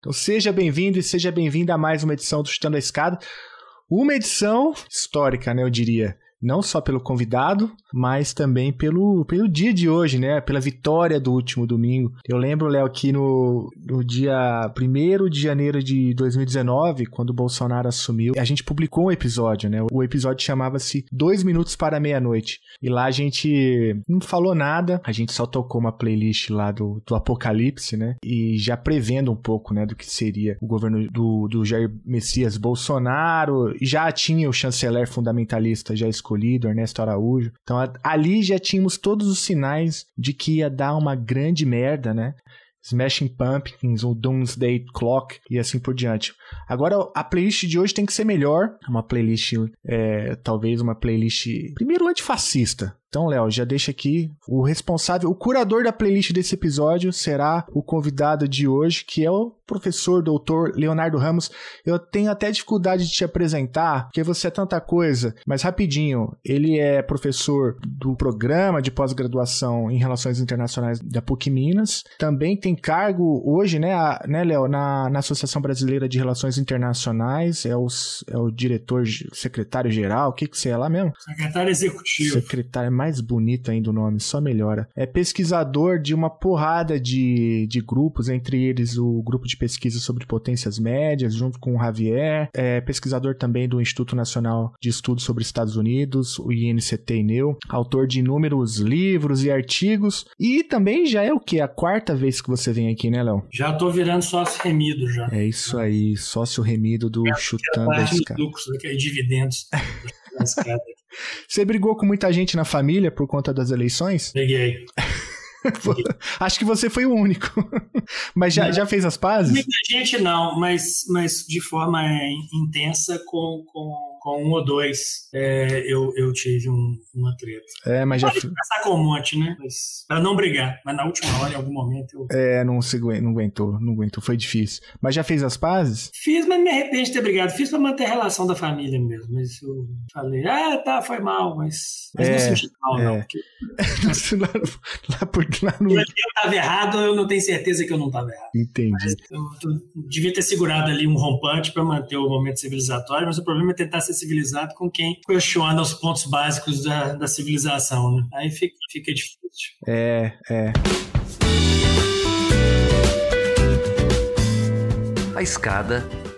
Então seja bem-vindo e seja bem-vinda a mais uma edição do Chutando a Escada. Uma edição histórica, né, eu diria não só pelo convidado, mas também pelo, pelo dia de hoje, né? Pela vitória do último domingo. Eu lembro, Léo, que no, no dia 1 de janeiro de 2019, quando o Bolsonaro assumiu, a gente publicou um episódio, né? O episódio chamava-se Dois Minutos para Meia-Noite. E lá a gente não falou nada, a gente só tocou uma playlist lá do, do Apocalipse, né? E já prevendo um pouco, né, do que seria o governo do, do Jair Messias Bolsonaro. Já tinha o chanceler fundamentalista já escolhido escolhido, Ernesto Araújo. Então ali já tínhamos todos os sinais de que ia dar uma grande merda, né? Smashing Pumpkins, o Doomsday Clock e assim por diante. Agora, a playlist de hoje tem que ser melhor. Uma playlist, é, talvez uma playlist, primeiro antifascista, então, Léo, já deixa aqui o responsável, o curador da playlist desse episódio será o convidado de hoje, que é o professor doutor Leonardo Ramos. Eu tenho até dificuldade de te apresentar, porque você é tanta coisa, mas rapidinho, ele é professor do programa de pós-graduação em Relações Internacionais da PUC Minas. Também tem cargo hoje, né, a, né Léo, na, na Associação Brasileira de Relações Internacionais, é o, é o diretor, secretário-geral, o que que você é lá mesmo? Secretário executivo. Secretário mais bonito ainda o nome, só melhora. É pesquisador de uma porrada de, de grupos, entre eles o grupo de pesquisa sobre potências médias, junto com o Javier. É pesquisador também do Instituto Nacional de Estudos sobre Estados Unidos, o INCT INEU. Autor de inúmeros livros e artigos. E também já é o que? A quarta vez que você vem aqui, né, Léo? Já tô virando sócio remido já. É isso aí, sócio remido do é, Chutando a Escada. lucros, aqui, dividendos. Você brigou com muita gente na família por conta das eleições? Briguei. Acho que você foi o único. mas já, já fez as pazes? Muita gente não, mas, mas de forma intensa com, com com um ou dois é, eu, eu tive um, uma treta. É, mas já. Pode passar com um monte, né? Mas, pra não brigar. Mas na última hora, em algum momento. Eu... É, não, se, não aguentou, não aguentou. Foi difícil. Mas já fez as pazes? Fiz, mas me arrependo de ter brigado. Fiz pra manter a relação da família mesmo. Mas eu falei, ah, tá, foi mal, mas. Mas é, não senti mal, é. não. Porque... lá, lá, por lá no. Eu tava errado, eu não tenho certeza que eu não tava errado. Entendi. Mas eu, eu devia ter segurado ali um rompante pra manter o momento civilizatório, mas o problema é tentar ser civilizado com quem questiona os pontos básicos da, da civilização, né? Aí fica, fica difícil. É, é. A escada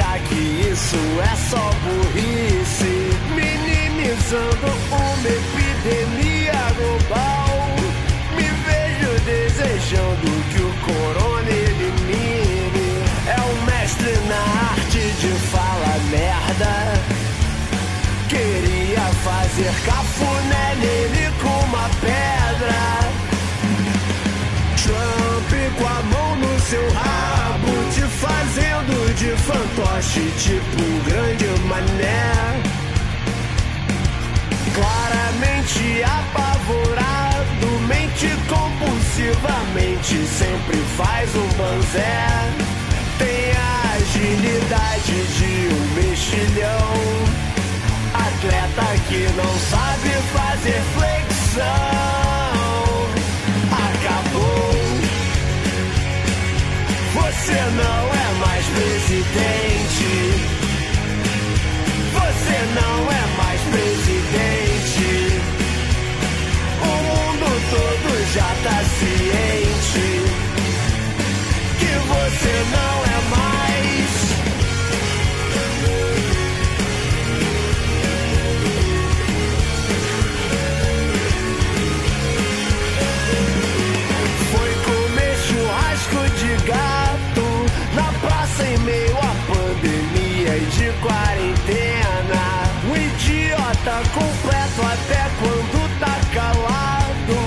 Isso é só burrice, minimizando uma epidemia global. Me vejo desejando que o corona elimine. É o mestre na arte de falar merda. Queria fazer cafuné nele com uma pedra. Trump com a mão no seu rabo, de fantoche, tipo um grande mané. Claramente apavorado, mente compulsivamente, sempre faz um banzé. Tem a agilidade de um mexilhão. Atleta que não sabe fazer flexão. Você não é presidente. Você não é mais presidente. O mundo todo já tá ciente que você não é quarentena. O idiota completo até quando tá calado.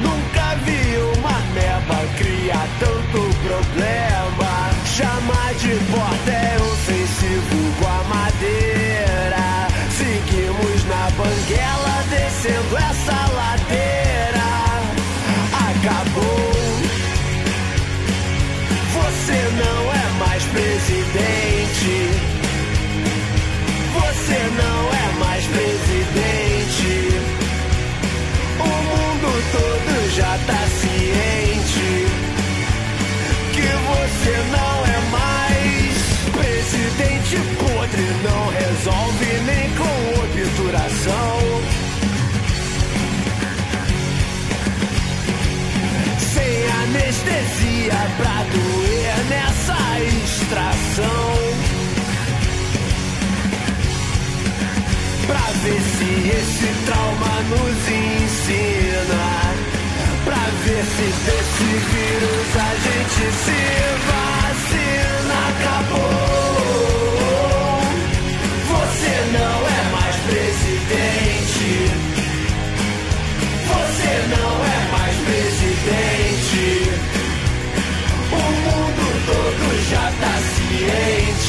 Nunca vi uma meba criar tanto problema. Chamar de porta é ofensivo com a madeira. Seguimos na banguela descendo essa ladeira. Acabou. Você não é mais presidente. dente podre não resolve nem com obturação. Sem anestesia pra doer nessa extração. Pra ver se esse trauma nos ensina. Pra ver se desse vírus a gente se vacina. Acabou.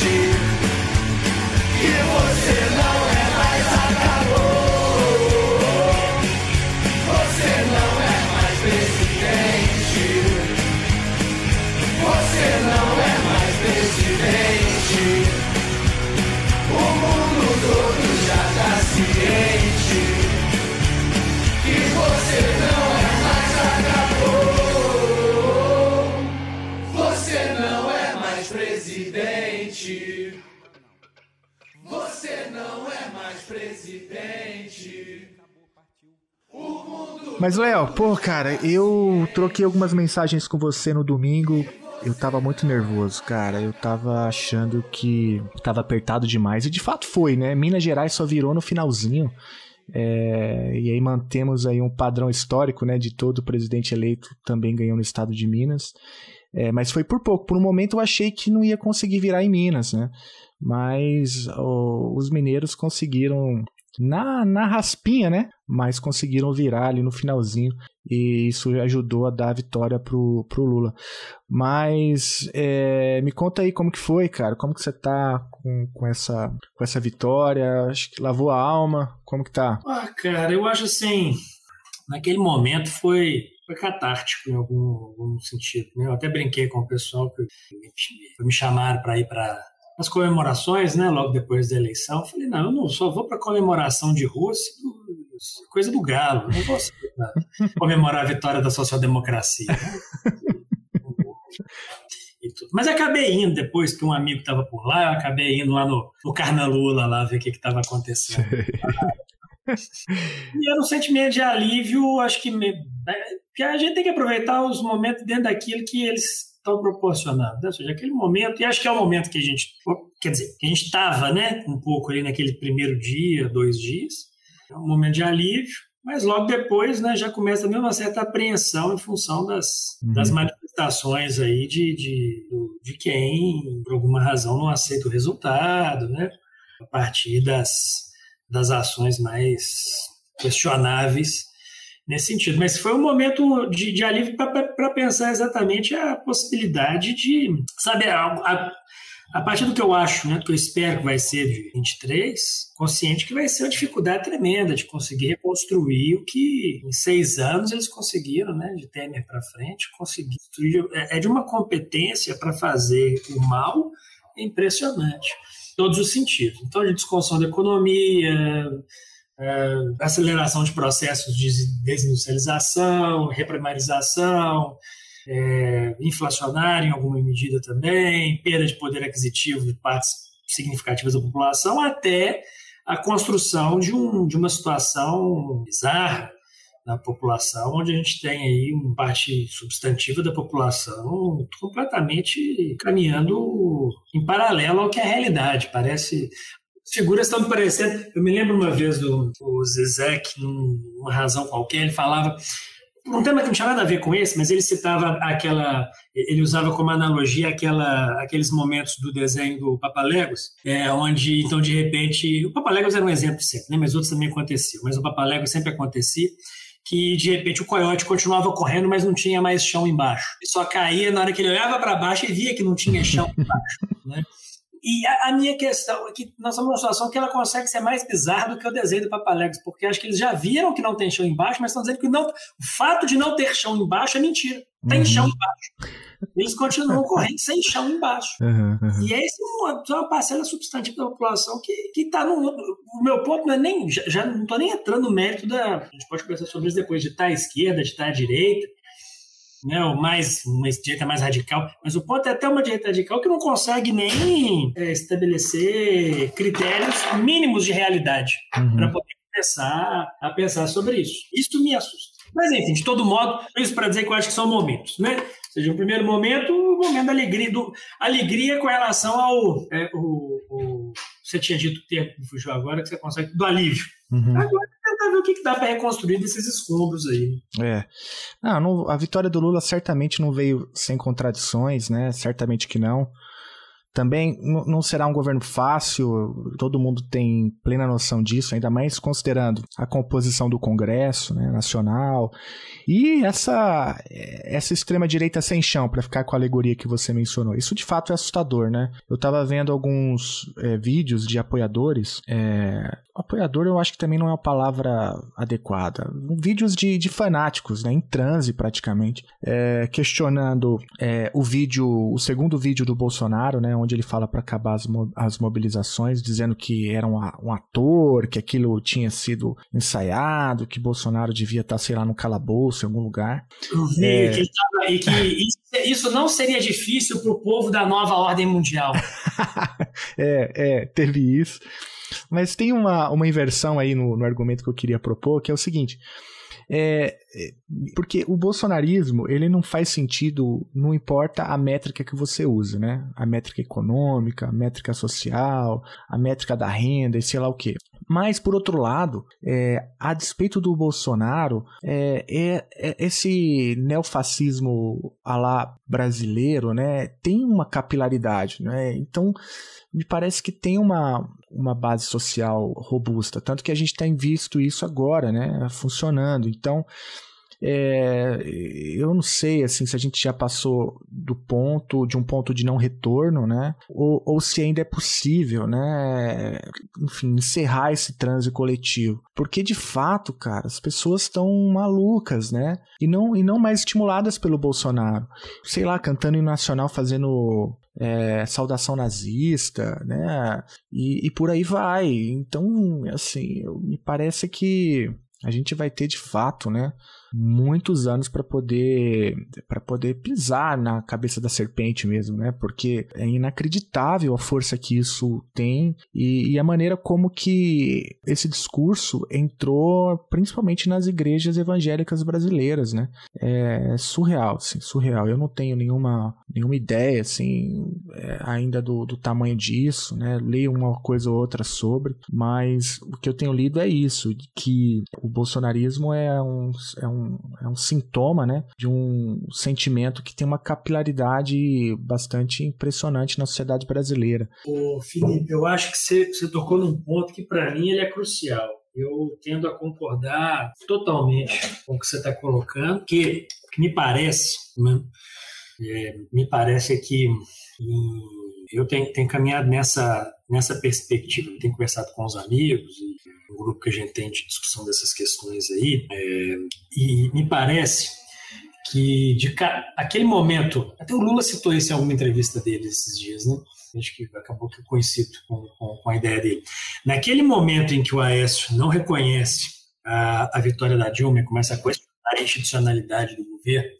Ciente. Mas, Léo, pô, cara, eu troquei algumas mensagens com você no domingo. Eu tava muito nervoso, cara. Eu tava achando que tava apertado demais. E de fato foi, né? Minas Gerais só virou no finalzinho. É, e aí mantemos aí um padrão histórico, né? De todo presidente eleito também ganhou no estado de Minas. É, mas foi por pouco. Por um momento eu achei que não ia conseguir virar em Minas, né? Mas ó, os mineiros conseguiram na, na raspinha, né? Mas conseguiram virar ali no finalzinho e isso ajudou a dar a vitória pro, pro Lula. Mas é, me conta aí como que foi, cara. Como que você tá com, com, essa, com essa vitória? Acho que lavou a alma. Como que tá? Ah, cara, eu acho assim, naquele momento foi, foi catártico em algum, algum sentido. Né? Eu até brinquei com o pessoal que me, me chamaram para ir para as comemorações, né, logo depois da eleição. Eu falei, não, eu não só vou para comemoração de rua, se- coisa do galo. Não vou comemorar a vitória da social-democracia. né? Mas acabei indo depois, que um amigo estava por lá, eu acabei indo lá no, no Carnalula lá ver o que estava acontecendo. E era um sentimento de alívio, acho que, me, que a gente tem que aproveitar os momentos dentro daquilo que eles estão proporcionando. né? Ou seja, aquele momento, e acho que é o momento que a gente, quer dizer, que a gente estava, né, um pouco ali naquele primeiro dia, dois dias, é um momento de alívio, mas logo depois, né, já começa também uma certa apreensão em função das, Uhum. das manifestações aí de, de, de quem, por alguma razão, não aceita o resultado, né, a partir das, das ações mais questionáveis nesse sentido. Mas foi um momento de, de alívio para pensar exatamente a possibilidade de, sabe, a, a, a partir do que eu acho, né, do que eu espero que vai ser de 23, consciente que vai ser uma dificuldade tremenda de conseguir reconstruir o que em seis anos eles conseguiram, né, de Temer para frente, conseguir. É é de uma competência para fazer o mal impressionante, em todos os sentidos. Então, de desconstrução da economia, é, aceleração de processos de desindustrialização, reprimarização, é, inflacionário em alguma medida também, perda de poder aquisitivo de partes significativas da população, até a construção de, um, de uma situação bizarra na população, onde a gente tem aí uma parte substantiva da população completamente caminhando em paralelo ao que é a realidade. Parece figuras estão me parecendo. Eu me lembro uma vez do, do Zizek, numa razão qualquer, ele falava. Um tema que não tinha nada a ver com esse, mas ele citava aquela. Ele usava como analogia aquela, aqueles momentos do desenho do Papaléguas, é, onde, então, de repente. O Papaléguas era um exemplo sempre, né, mas outros também aconteciam. Mas o Papaléguas sempre acontecia que de repente o coiote continuava correndo, mas não tinha mais chão embaixo. E só caía na hora que ele olhava para baixo e via que não tinha chão embaixo. Né? E a, a, minha questão é que nós estamos numa situação que ela consegue ser mais bizarra do que o desenho do Papaléguas, porque acho que eles já viram que não tem chão embaixo, mas estão dizendo que não, o fato de não ter chão embaixo é mentira. Tem uhum. chão embaixo. Eles continuam correndo sem chão embaixo. Uhum, uhum. E essa é uma, uma, parcela substantiva da população que está no. O meu ponto não é nem. Já, já não estou nem entrando no mérito da. A gente pode conversar sobre isso depois, de estar à esquerda, de estar à direita né, ou mais, uma direita mais radical, mas o ponto é até uma direita radical que não consegue nem é, estabelecer critérios mínimos de realidade uhum. para poder começar a pensar sobre isso. Isso me assusta. Mas enfim, de todo modo, isso para dizer que eu acho que são momentos, né? Ou seja, o primeiro momento, o momento da alegria, do, alegria com relação ao é, o, o você tinha dito o termo que fugiu agora, que você consegue, do alívio. Uhum. Agora tentar ver o que, que dá para reconstruir desses escombros aí. É. Não, não, a vitória do Lula certamente não veio sem contradições, né? Certamente que não. Também não será um governo fácil, todo mundo tem plena noção disso, ainda mais considerando a composição do Congresso né, Nacional e essa, essa extrema-direita sem chão, para ficar com a alegoria que você mencionou. Isso de fato é assustador, né? Eu estava vendo alguns é, vídeos de apoiadores. É, apoiador eu acho que também não é a palavra adequada. Vídeos de, de fanáticos, né, em transe praticamente, é, questionando é, o vídeo, o segundo vídeo do Bolsonaro, né? Onde ele fala para acabar as, mo as mobilizações, dizendo que era um, um, ator, que aquilo tinha sido ensaiado, que Bolsonaro devia estar, tá, sei lá, no calabouço, em algum lugar. Eu vi é... que, tava, e que isso, isso, não seria difícil para o povo da nova ordem mundial. é, é, teve isso. Mas tem uma, uma inversão aí no, no argumento que eu queria propor, que é o seguinte. É, é, porque o bolsonarismo, ele não faz sentido, não importa a métrica que você usa, né? A métrica econômica, a métrica social, a métrica da renda e sei lá o quê. Mas, por outro lado, é, a despeito do Bolsonaro, é, é, é esse neofascismo a lá brasileiro, né, tem uma capilaridade, né? Então, me parece que tem uma, uma base social robusta, tanto que a gente tem visto isso agora, né, funcionando. Então, é, eu não sei assim se a gente já passou do ponto de um ponto de não retorno, né? Ou, ou se ainda é possível, né? Enfim, encerrar esse transe coletivo, porque de fato, cara, as pessoas estão malucas, né? E não e não mais estimuladas pelo Bolsonaro, sei lá, cantando em nacional, fazendo é, saudação nazista, né? E, e, por aí vai. Então, assim, me parece que a gente vai ter de fato, né? Muitos anos para poder para poder pisar na cabeça da serpente mesmo, né? Porque é inacreditável a força que isso tem e, e a maneira como que esse discurso entrou principalmente nas igrejas evangélicas brasileiras, né? É surreal, assim, surreal. Eu não tenho nenhuma nenhuma ideia assim é, ainda do, do tamanho disso, né? Leio uma coisa ou outra sobre, mas o que eu tenho lido é isso, que o bolsonarismo é um, é um é um sintoma né, de um sentimento que tem uma capilaridade bastante impressionante na sociedade brasileira. Ô, Felipe, eu acho que você, você tocou num ponto que para mim ele é crucial. Eu tendo a concordar totalmente com o que você está colocando, que, que me parece, né, é, me parece que eu tenho, tenho caminhado nessa, nessa perspectiva, tenho conversado com os amigos e o grupo que a gente tem de discussão dessas questões aí, é, e me parece que de aquele momento, até o Lula citou isso em alguma entrevista dele esses dias, né? Acho que acabou que eu coincido com, com, com, a ideia dele. Naquele momento em que o Aécio não reconhece a, a vitória da Dilma e começa a questionar a institucionalidade do governo,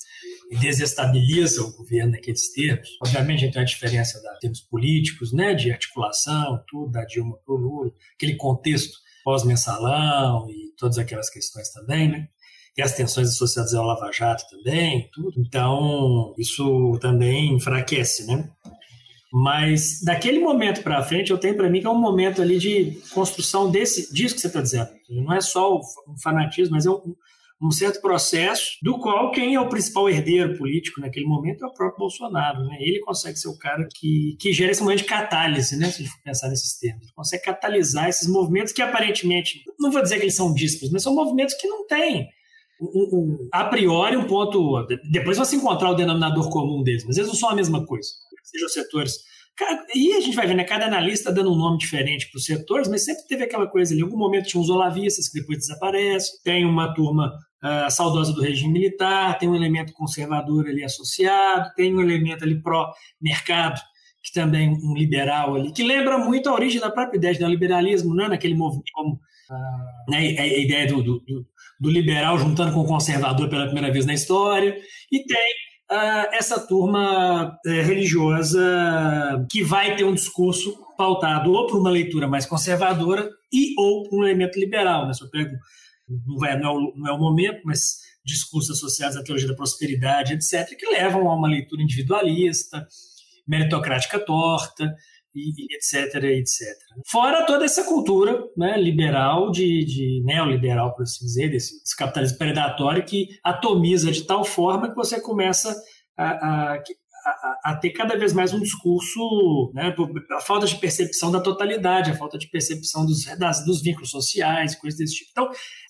e desestabiliza o governo naqueles termos. Obviamente, a tem a diferença de termos políticos, né, de articulação, tudo, da Dilma para o Lula, aquele contexto pós-mensalão e todas aquelas questões também, né? E as tensões associadas ao Lava Jato também, tudo. Então, isso também enfraquece, né? Mas daquele momento para frente, eu tenho para mim que é um momento ali de construção desse disso que você está dizendo. Não é só um fanatismo, mas é um, um certo processo do qual quem é o principal herdeiro político naquele momento é o próprio Bolsonaro. Né? Ele consegue ser o cara que, que gera esse momento de catálise, né? se a gente for pensar nesses termos. Ele consegue catalisar esses movimentos que aparentemente, não vou dizer que eles são dísparos, mas são movimentos que não têm um, um, a priori um ponto. Depois você encontrar o denominador comum deles, mas eles não são a mesma coisa. Sejam setores e a gente vai ver, né? Cada analista dando um nome diferente para os setores, mas sempre teve aquela coisa ali. Em algum momento tinha uns olavistas que depois desaparecem, tem uma turma uh, saudosa do regime militar, tem um elemento conservador ali associado, tem um elemento ali pró-mercado, que também um liberal ali, que lembra muito a origem da própria ideia do neoliberalismo, né? naquele movimento, como uh, né? a, ideia do, do, do liberal juntando com o conservador pela primeira vez na história, e tem essa turma uh, religiosa que vai ter um discurso pautado ou por uma leitura mais conservadora e ou por um elemento liberal. Né? Se eu pego, não, é, não, é o, não é o momento, mas discursos associados à teologia da prosperidade, etc., que levam a uma leitura individualista, meritocrática torta, e, etc, etc. Fora toda essa cultura né, liberal, de, de neoliberal, por assim dizer, desse, desse, capitalismo predatório que atomiza de tal forma que você começa a, a, a, a ter cada vez mais um discurso, né, a falta de percepção da totalidade, a falta de percepção dos, das, dos vínculos sociais, coisas desse tipo. Então,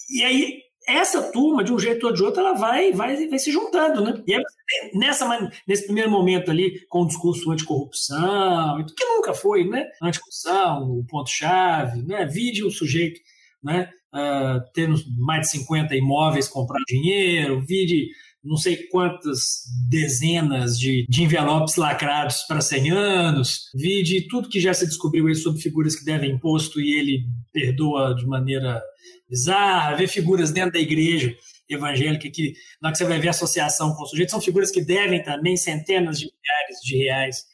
e aí essa turma, de um jeito ou de outro, ela vai, vai, vai se juntando, né? E aí, nessa, nesse primeiro momento ali, com o discurso anticorrupção, que nunca foi, né? Anticorrupção, o ponto-chave, né? Vide o sujeito, né? Uh, tendo mais de 50 imóveis comprar dinheiro, vide não sei quantas dezenas de, de envelopes lacrados para 100 anos, vi de tudo que já se descobriu aí sobre figuras que devem imposto e ele perdoa de maneira bizarra, ver figuras dentro da igreja evangélica que, na hora que você vai ver associação com o sujeito, são figuras que devem também centenas de milhares de reais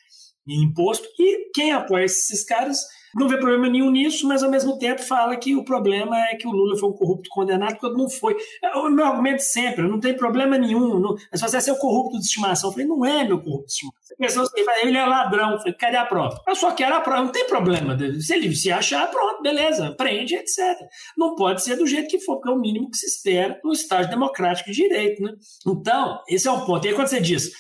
em imposto, e quem apoia esses caras não vê problema nenhum nisso, mas ao mesmo tempo fala que o problema é que o Lula foi um corrupto condenado quando não foi. É o meu argumento sempre, não tem problema nenhum. Não, só você é o corrupto de estimação. Eu falei, não é meu corrupto de estimação. Ele é ladrão. Eu falei, cadê a prova? Eu só quero a prova, não tem problema. Se ele se achar, pronto, beleza, prende, etc. Não pode ser do jeito que for, porque é o mínimo que se espera no Estado democrático de direito. Né? Então, esse é um ponto. E aí quando você diz,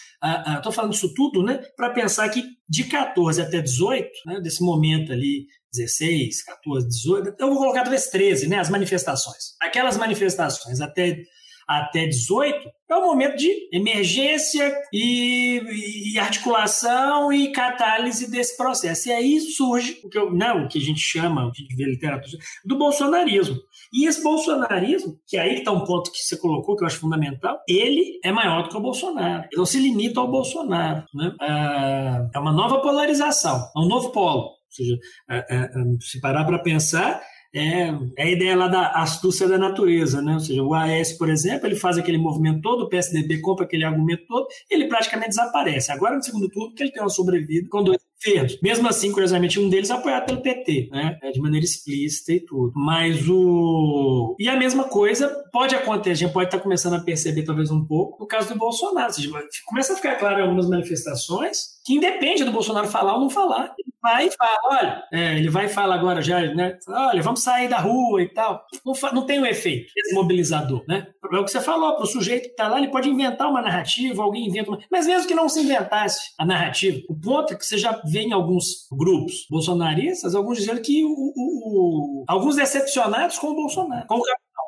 Estou falando isso tudo né, para pensar que de 14 até 18, né, desse momento ali, 16, 14, 18, eu vou colocar talvez 13, né, as manifestações. Aquelas manifestações até, até 18 é o momento de emergência e, e, articulação e catálise desse processo. E aí surge o que, eu, não, né, o que a gente chama, o que a gente vê literatura, do bolsonarismo. E esse bolsonarismo, que aí está um ponto que você colocou, que eu acho fundamental, ele é maior do que o Bolsonaro. Ele não se limita ao Bolsonaro. Né? É, é uma nova polarização, é um novo polo. Ou seja, é, é, se parar para pensar, é, é, a ideia lá da astúcia da natureza, né? Ou seja, o AS, por exemplo, ele faz aquele movimento todo, o PSDB compra aquele argumento todo, ele praticamente desaparece. Agora, no segundo turno, ele tem uma sobrevida com dois verdes. Mesmo assim, curiosamente, um deles é apoiado pelo PT, né? É de maneira explícita e tudo. Mas o. E a mesma coisa pode acontecer, a gente pode estar começando a perceber talvez um pouco no caso do Bolsonaro. Ou seja, começa a ficar claro em algumas manifestações que independe do Bolsonaro falar ou não falar. Vai e fala, olha, é, ele vai e fala agora já, né? Olha, vamos sair da rua e tal. Não, não tem o um efeito desmobilizador, né? É o que você falou, para o sujeito que está lá, ele pode inventar uma narrativa, alguém inventa uma... Mas mesmo que não se inventasse a narrativa, o ponto é que você já vê em alguns grupos bolsonaristas, alguns dizendo que o, o, o... alguns decepcionados com o Bolsonaro, com o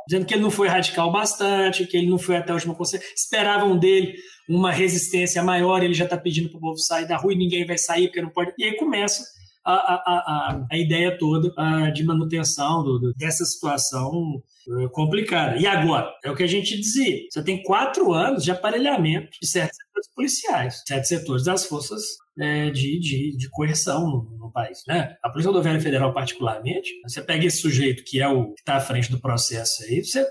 dizendo que ele não foi radical bastante, que ele não foi até a última consequência. Esperavam dele uma resistência maior, ele já está pedindo para o povo sair da rua e ninguém vai sair porque não pode. E aí começa a, a, a, a ideia toda de manutenção do, do, dessa situação eh, complicada. E agora? É o que a gente dizia. Você tem quatro anos de aparelhamento de setores policiais, certos setores das forças é, de, de, de, coerção no, no, país. Né? A Polícia Rodoviária Federal, particularmente, você pega esse sujeito que é o que está à frente do processo aí, você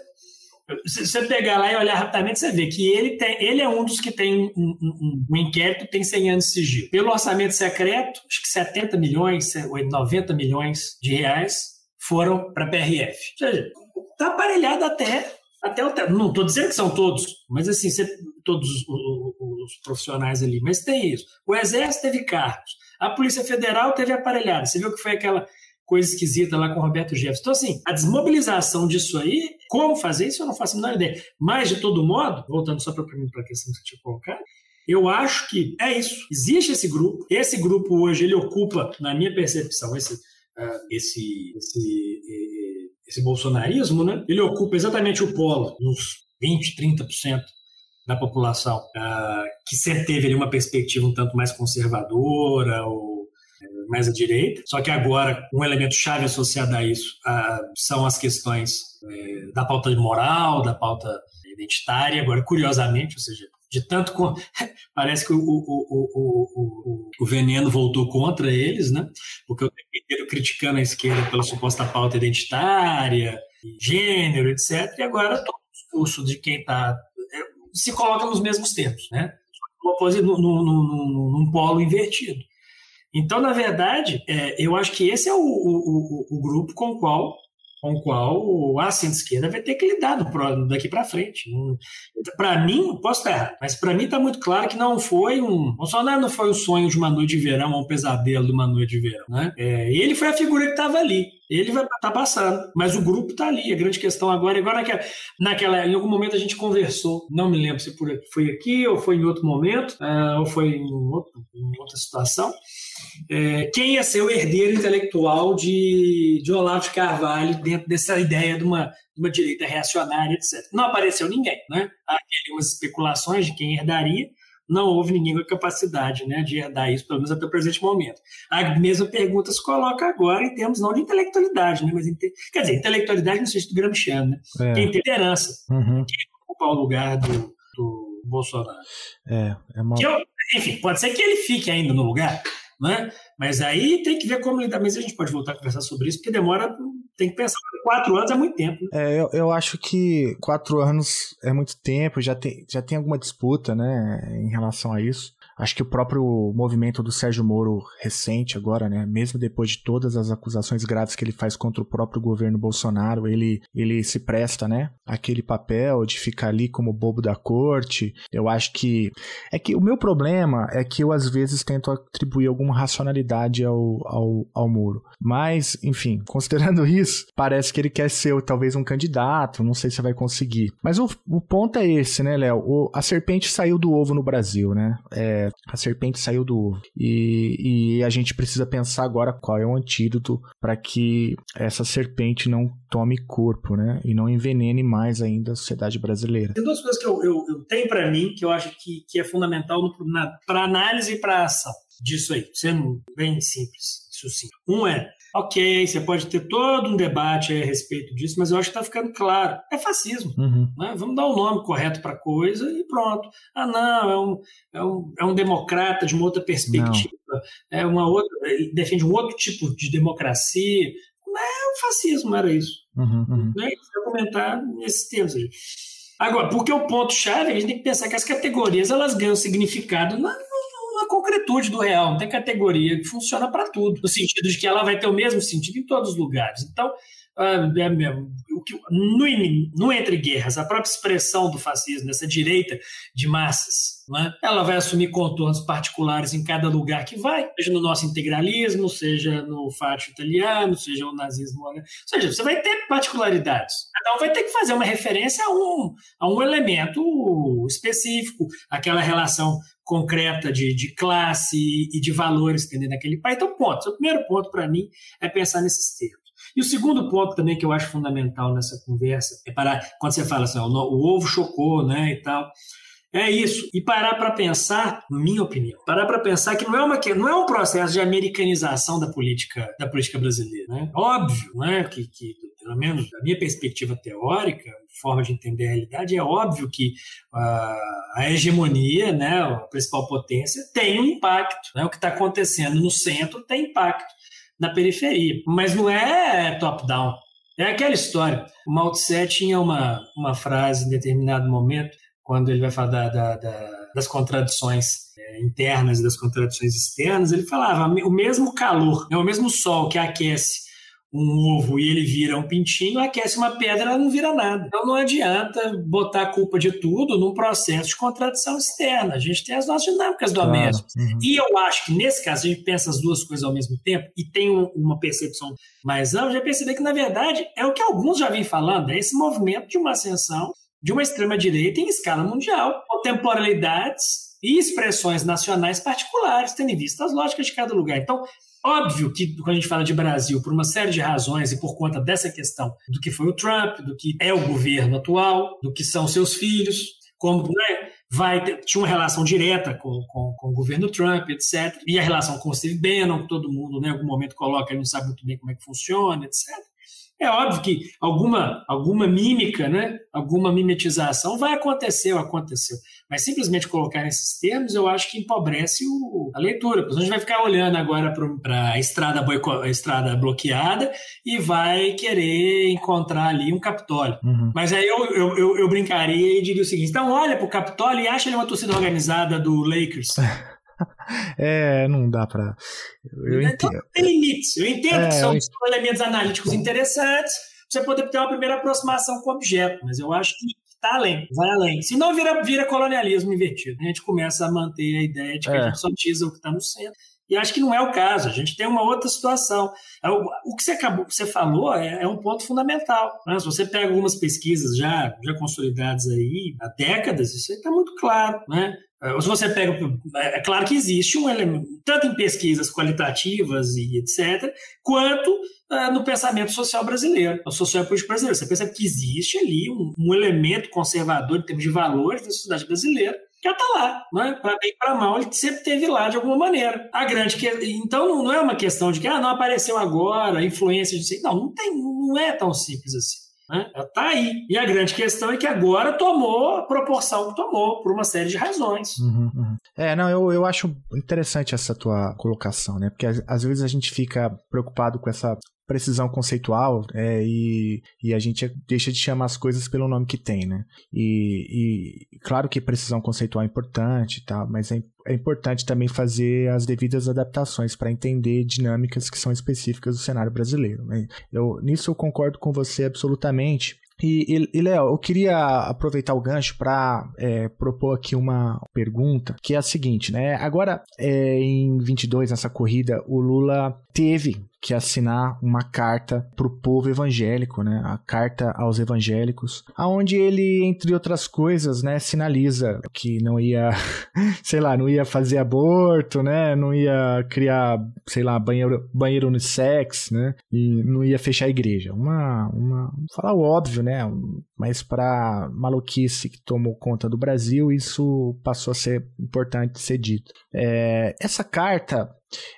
se você pegar lá e olhar rapidamente, você vê que ele, tem, ele é um dos que tem um, um, um inquérito tem 100 anos de sigilo. Pelo orçamento secreto, acho que 70 milhões, 90 milhões de reais foram para a PRF. Ou seja, está aparelhado até, até o Não estou dizendo que são todos, mas assim, você, todos os, profissionais ali, mas tem isso. O Exército teve cargos, a Polícia Federal teve aparelhada. Você viu que foi aquela coisa esquisita lá com o Roberto Jefferson. Então, assim, a desmobilização disso aí, como fazer isso, eu não faço a menor ideia. Mas, de todo modo, voltando só para a questão que você tinha colocado, eu acho que é isso. Existe esse grupo. Esse grupo hoje, ele ocupa, na minha percepção, esse, uh, esse, esse, esse bolsonarismo, né? Ele ocupa exatamente o polo, uns 20, 30% da população, uh, que sempre teve ali uma perspectiva um tanto mais conservadora ou mais à direita. Só que agora, um elemento chave associado a isso ah, são as questões é, da pauta moral, da pauta identitária. Agora, curiosamente, ou seja, de tanto com... parece que o, o, o, o, veneno voltou contra eles, né? Porque o tempo inteiro criticando a esquerda pela suposta pauta identitária, gênero, etc. E agora todo o discurso de quem está se coloca nos mesmos termos, né? Num, num, num, num polo invertido. Então, na verdade, é, eu acho que esse é o, o, o, o, grupo com o qual com o qual a centro-esquerda vai ter que lidar daqui para frente. Para mim, posso estar errado, mas para mim está muito claro que não foi um. Bolsonaro não foi o sonho de uma noite de verão ou um pesadelo de uma noite de verão. Né? É, ele foi a figura que estava ali. Ele vai estar tá passando, mas o grupo está ali. A grande questão agora, agora naquela, naquela, em algum momento a gente conversou, não me lembro se foi aqui ou foi em outro momento, uh, ou foi em, outro, em outra situação, é, quem ia ser o herdeiro intelectual de, de Olavo de Carvalho dentro dessa ideia de uma, de uma direita reacionária, etc. Não apareceu ninguém, né? Há algumas especulações de quem herdaria, não houve ninguém com a capacidade né, de herdar isso, pelo menos até o presente momento. A mesma pergunta se coloca agora em termos não de intelectualidade, né, mas quer dizer, intelectualidade no sentido gramsciano, né? É. Quem tem liderança, uhum. quem ocupar o lugar do, do Bolsonaro. É, é uma... eu, enfim, pode ser que ele fique ainda no lugar, né? Mas aí tem que ver como lidar. Mas a gente pode voltar a conversar sobre isso, porque demora. Tem que pensar. Quatro anos é muito tempo. Né? É, eu, eu acho que quatro anos é muito tempo, já tem, já tem alguma disputa, né, em relação a isso. Acho que o próprio movimento do Sérgio Moro recente agora, né, mesmo depois de todas as acusações graves que ele faz contra o próprio governo Bolsonaro, ele, ele se presta, né, aquele papel de ficar ali como bobo da corte. Eu acho que é que o meu problema é que eu às vezes tento atribuir alguma racionalidade ao, ao, ao Moro. Mas, enfim, considerando isso, parece que ele quer ser talvez um candidato, não sei se vai conseguir. Mas o, o ponto é esse, né, Léo? A serpente saiu do ovo no Brasil, né? É, a serpente saiu do ovo. E, e a gente precisa pensar agora qual é o antídoto para que essa serpente não tome corpo, né? E não envenene mais ainda a sociedade brasileira. Tem duas coisas que eu, eu, eu tenho para mim que eu acho que, que é fundamental para análise e para ação disso aí, sendo bem simples, sucinto. Um é Ok, você pode ter todo um debate a respeito disso, mas eu acho que está ficando claro. É fascismo. Uhum. Né? Vamos dar o um nome correto para a coisa e pronto. Ah, não, é um, é um, é um democrata de uma outra perspectiva, não. é uma outra, ele defende um outro tipo de democracia. Não é o fascismo, era isso. Uhum, uhum. Né? comentar nesses termos aí. Agora, porque o ponto-chave, a gente tem que pensar que as categorias elas ganham significado na, a concretude do real, não tem categoria que funciona para tudo, no sentido de que ela vai ter o mesmo sentido em todos os lugares. Então, é mesmo, no, no entre guerras, a própria expressão do fascismo, dessa direita de massas, é? ela vai assumir contornos particulares em cada lugar que vai, seja no nosso integralismo, seja no fátio italiano, seja o nazismo. Né? Ou seja, você vai ter particularidades. Cada um vai ter que fazer uma referência a um, a um elemento específico, aquela relação concreta de, de classe e de valores que tem naquele país. Então, ponto. O primeiro ponto para mim é pensar nesses termos. E o segundo ponto também que eu acho fundamental nessa conversa é parar, quando você fala assim, o ovo chocou, né, e tal. É isso. E parar para pensar, minha opinião, parar para pensar que não é, uma, não é um processo de americanização da política, da política brasileira. Né? Óbvio né, que, que, pelo menos da minha perspectiva teórica, forma de entender a realidade, é óbvio que uh, a hegemonia, né, a principal potência, tem um impacto. Né? O que está acontecendo no centro tem impacto na periferia. Mas não é top-down. É aquela história. O Mao Tse tinha uma, uma frase em determinado momento quando ele vai falar da, da, da, das contradições é, internas e das contradições externas, ele falava o mesmo calor, né, o mesmo sol que aquece um ovo e ele vira um pintinho, aquece uma pedra, ela não vira nada. Então não adianta botar a culpa de tudo num processo de contradição externa. A gente tem as nossas dinâmicas domésticas. Claro. Uhum. E eu acho que nesse caso a gente pensa as duas coisas ao mesmo tempo e tem um, uma percepção mais ampla, já perceber que na verdade é o que alguns já vêm falando, é esse movimento de uma ascensão de uma extrema-direita em escala mundial, com temporalidades e expressões nacionais particulares, tendo em vista as lógicas de cada lugar. Então, óbvio que quando a gente fala de Brasil, por uma série de razões e por conta dessa questão do que foi o Trump, do que é o governo atual, do que são seus filhos, como né, vai ter, tinha uma relação direta com, com, com, o governo Trump, etc. E a relação com o Steve Bannon, que todo mundo né, em algum momento coloca e não sabe muito bem como é que funciona, etc. É óbvio que alguma, alguma mímica, né, alguma mimetização vai acontecer ou aconteceu. Mas simplesmente colocar nesses termos, eu acho que empobrece o, a leitura. A gente vai ficar olhando agora para a estrada, a estrada bloqueada e vai querer encontrar ali um Capitólio. Uhum. Mas aí eu, eu, eu, eu, brincaria e diria o seguinte: então olha para o Capitólio e acha ele uma torcida organizada do Lakers. é, não dá para. Eu então, entendo. Tem limites. Eu entendo é, que são eu... elementos analíticos interessantes, você poder ter uma primeira aproximação com o objeto, mas eu acho que está além, vai além. Se não vira, vira colonialismo invertido. A gente começa a manter a ideia de que é. a gente só utiliza o que está no centro. E acho que não é o caso. A gente tem uma outra situação. É o que você acabou, que você falou é, é um ponto fundamental. Né? Se você pega algumas pesquisas já, já consolidadas aí há décadas, isso aí está muito claro. Né? É, se você pega. É, é claro que existe um elemento, tanto em pesquisas qualitativas e etc., quanto uh, no pensamento social brasileiro, no social político brasileiro. Você percebe que existe ali um, um elemento conservador em termos de valores da sociedade brasileira já está lá, né? para bem para mal, ele sempre teve lá de alguma maneira. A grande que... Então não é uma questão de que ah, não apareceu agora, influência de não, não tem, não é tão simples assim. Né? Ela está aí. E a grande questão é que agora tomou a proporção que tomou, por uma série de razões. Uhum, uhum. É, não, eu, eu acho interessante essa tua colocação, né? Porque às, às vezes a gente fica preocupado com essa precisão conceitual é, e, e a gente deixa de chamar as coisas pelo nome que tem, né? E, e claro que precisão conceitual é importante, tá? mas é, é importante também fazer as devidas adaptações para entender dinâmicas que são específicas do cenário brasileiro. Né? Eu, nisso eu concordo com você absolutamente. E, e, Léo, eu queria aproveitar o gancho para é, propor aqui uma pergunta, que é a seguinte, né? Agora, é, em 22, nessa corrida, o Lula teve que assinar uma carta para o povo evangélico, né? A carta aos evangélicos, aonde ele, entre outras coisas, né, sinaliza que não ia, sei lá, não ia fazer aborto, né? Não ia criar, sei lá, banheiro, banheiro unissex, né? E não ia fechar a igreja. Uma, uma, falar o óbvio, né? Mas para maluquice que tomou conta do Brasil, isso passou a ser importante ser dito. É, essa carta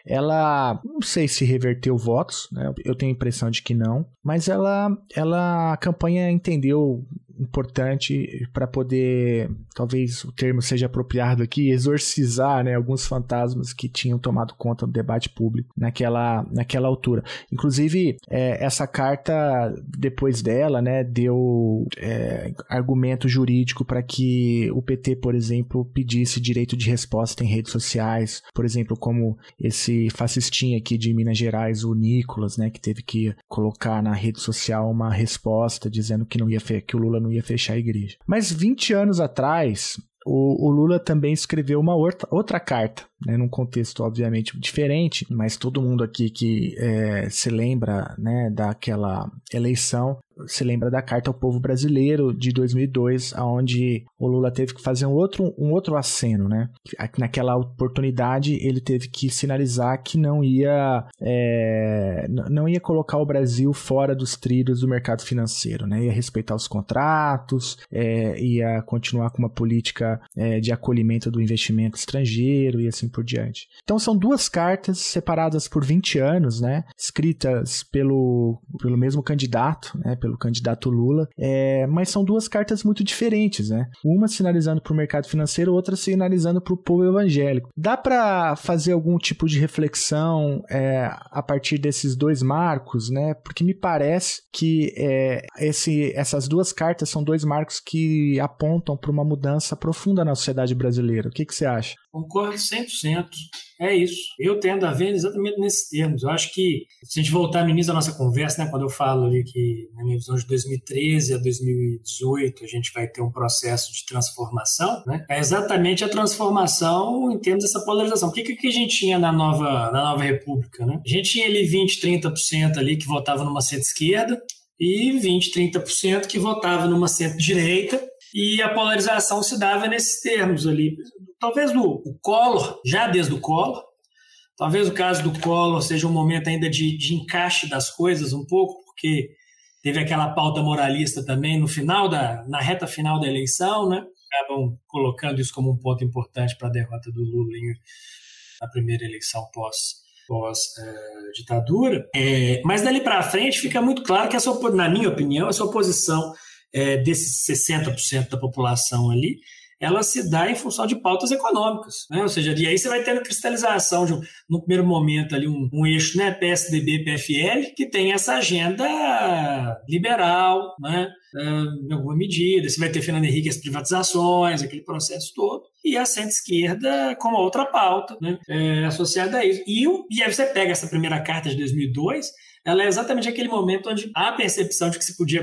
ela não sei se reverteu votos, né? eu tenho a impressão de que não, mas ela, ela a campanha entendeu importante para poder, talvez o termo seja apropriado aqui, exorcizar né, alguns fantasmas que tinham tomado conta do debate público naquela, naquela altura. Inclusive, é, essa carta, depois dela, né, deu é, argumento jurídico para que o PT, por exemplo, pedisse direito de resposta em redes sociais, por exemplo, como esse fascistinho aqui de Minas Gerais, o Nicolas, né, que teve que colocar na rede social uma resposta dizendo que não ia que o Lula não ia fechar a igreja. Mas 20 anos atrás, o, o, Lula também escreveu uma outra, outra carta, né, num contexto obviamente diferente, mas todo mundo aqui que é, se lembra né, daquela eleição se lembra da carta ao povo brasileiro de 2002, aonde o Lula teve que fazer um outro, um outro aceno, né? Naquela oportunidade ele teve que sinalizar que não ia é, não ia colocar o Brasil fora dos trilhos do mercado financeiro, né? Ia respeitar os contratos, é, ia continuar com uma política é, de acolhimento do investimento estrangeiro e assim por diante. Então são duas cartas separadas por 20 anos, né? Escritas pelo, pelo mesmo candidato, né? Pelo pelo candidato Lula, é, mas são duas cartas muito diferentes, né? Uma sinalizando para o mercado financeiro, outra sinalizando para o povo evangélico. Dá para fazer algum tipo de reflexão é, a partir desses dois marcos, né? Porque me parece que é, esse, essas duas cartas são dois marcos que apontam para uma mudança profunda na sociedade brasileira. O que, que você acha? Concordo 100%. É isso. Eu tendo a ver exatamente nesses termos. Eu acho que, se a gente voltar no início da nossa conversa, né, quando eu falo ali que, na minha visão, de 2013 a 2018, a gente vai ter um processo de transformação, né, é exatamente a transformação em termos dessa polarização. O que, que a gente tinha na nova, na nova República? Né? A gente tinha ali 20, 30% ali que votava numa centro-esquerda e 20, 30% que votava numa centro-direita e a polarização se dava nesses termos ali. Talvez o, Collor, já desde o Collor, talvez o caso do Collor seja um momento ainda de, de encaixe das coisas um pouco, porque teve aquela pauta moralista também no final da na reta final da eleição, né? Acabam colocando isso como um ponto importante para a derrota do Lula na primeira eleição pós pós uh, ditadura. É, mas dali para frente fica muito claro que essa, na minha opinião, essa oposição é, desses 60% da população ali, ela se dá em função de pautas econômicas, né? Ou seja, e aí você vai tendo cristalização de, no primeiro momento ali um, um eixo, né, PSDB, PFL, que tem essa agenda liberal, né? Em alguma medida, você vai ter Fernando Henrique as privatizações, aquele processo todo, e a centro-esquerda com outra pauta, né, é, associada a isso. E, e aí você pega essa primeira carta de 2002, ela é exatamente aquele momento onde há a percepção de que se podia.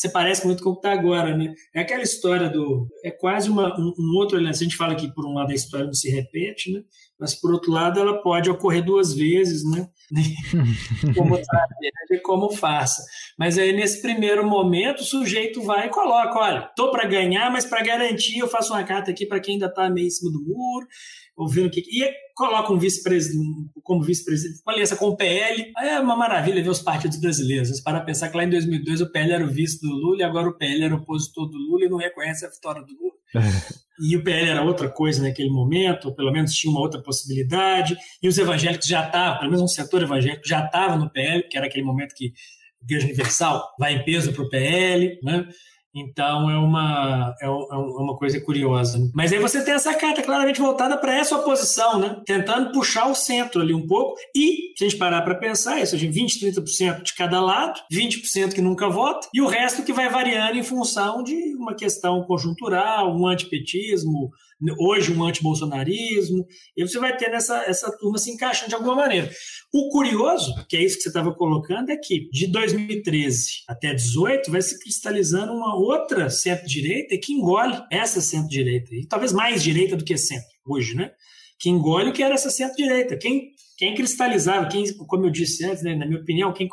Você parece muito com o que está agora, né? É aquela história do. É quase uma, um, um outro elemento. A gente fala que, por um lado, a história não se repete, né? Mas, por outro lado, ela pode ocorrer duas vezes, né? como tragédia, como farsa. Mas aí, nesse primeiro momento, o sujeito vai e coloca: olha, estou para ganhar, mas para garantir, eu faço uma carta aqui para quem ainda está meio em cima do muro, ouvindo o que. E coloca um vice-presidente como vice-presidente, uma aliança com o PL. É uma maravilha ver os partidos brasileiros. Para pensar que lá em 2002 o PL era o vice do Lula e agora o PL era o opositor do Lula e não reconhece a vitória do Lula. e o PL era outra coisa naquele momento, ou pelo menos tinha uma outra possibilidade. E os evangélicos já estavam, pelo menos um setor evangélico já estava no PL, que era aquele momento que a Igreja Universal vai em peso para o PL, né? Então é uma, é, é uma coisa curiosa. Mas aí você tem essa carta claramente voltada para essa oposição, né? tentando puxar o centro ali um pouco. E, se a gente parar para pensar, isso, 20, 30% de cada lado, 20% que nunca vota, e o resto que vai variando em função de uma questão conjuntural, um antipetismo, hoje um antibolsonarismo, e você vai ter essa, essa turma se encaixando de alguma maneira. O curioso, que é isso que você estava colocando, é que de 2013 até 2018 vai se cristalizando uma outra centro-direita que engole essa centro-direita, e talvez mais direita do que centro hoje, né? Que engole o que era essa centro-direita. Quem quem cristalizava, quem, como eu disse antes, né, na minha opinião, quem,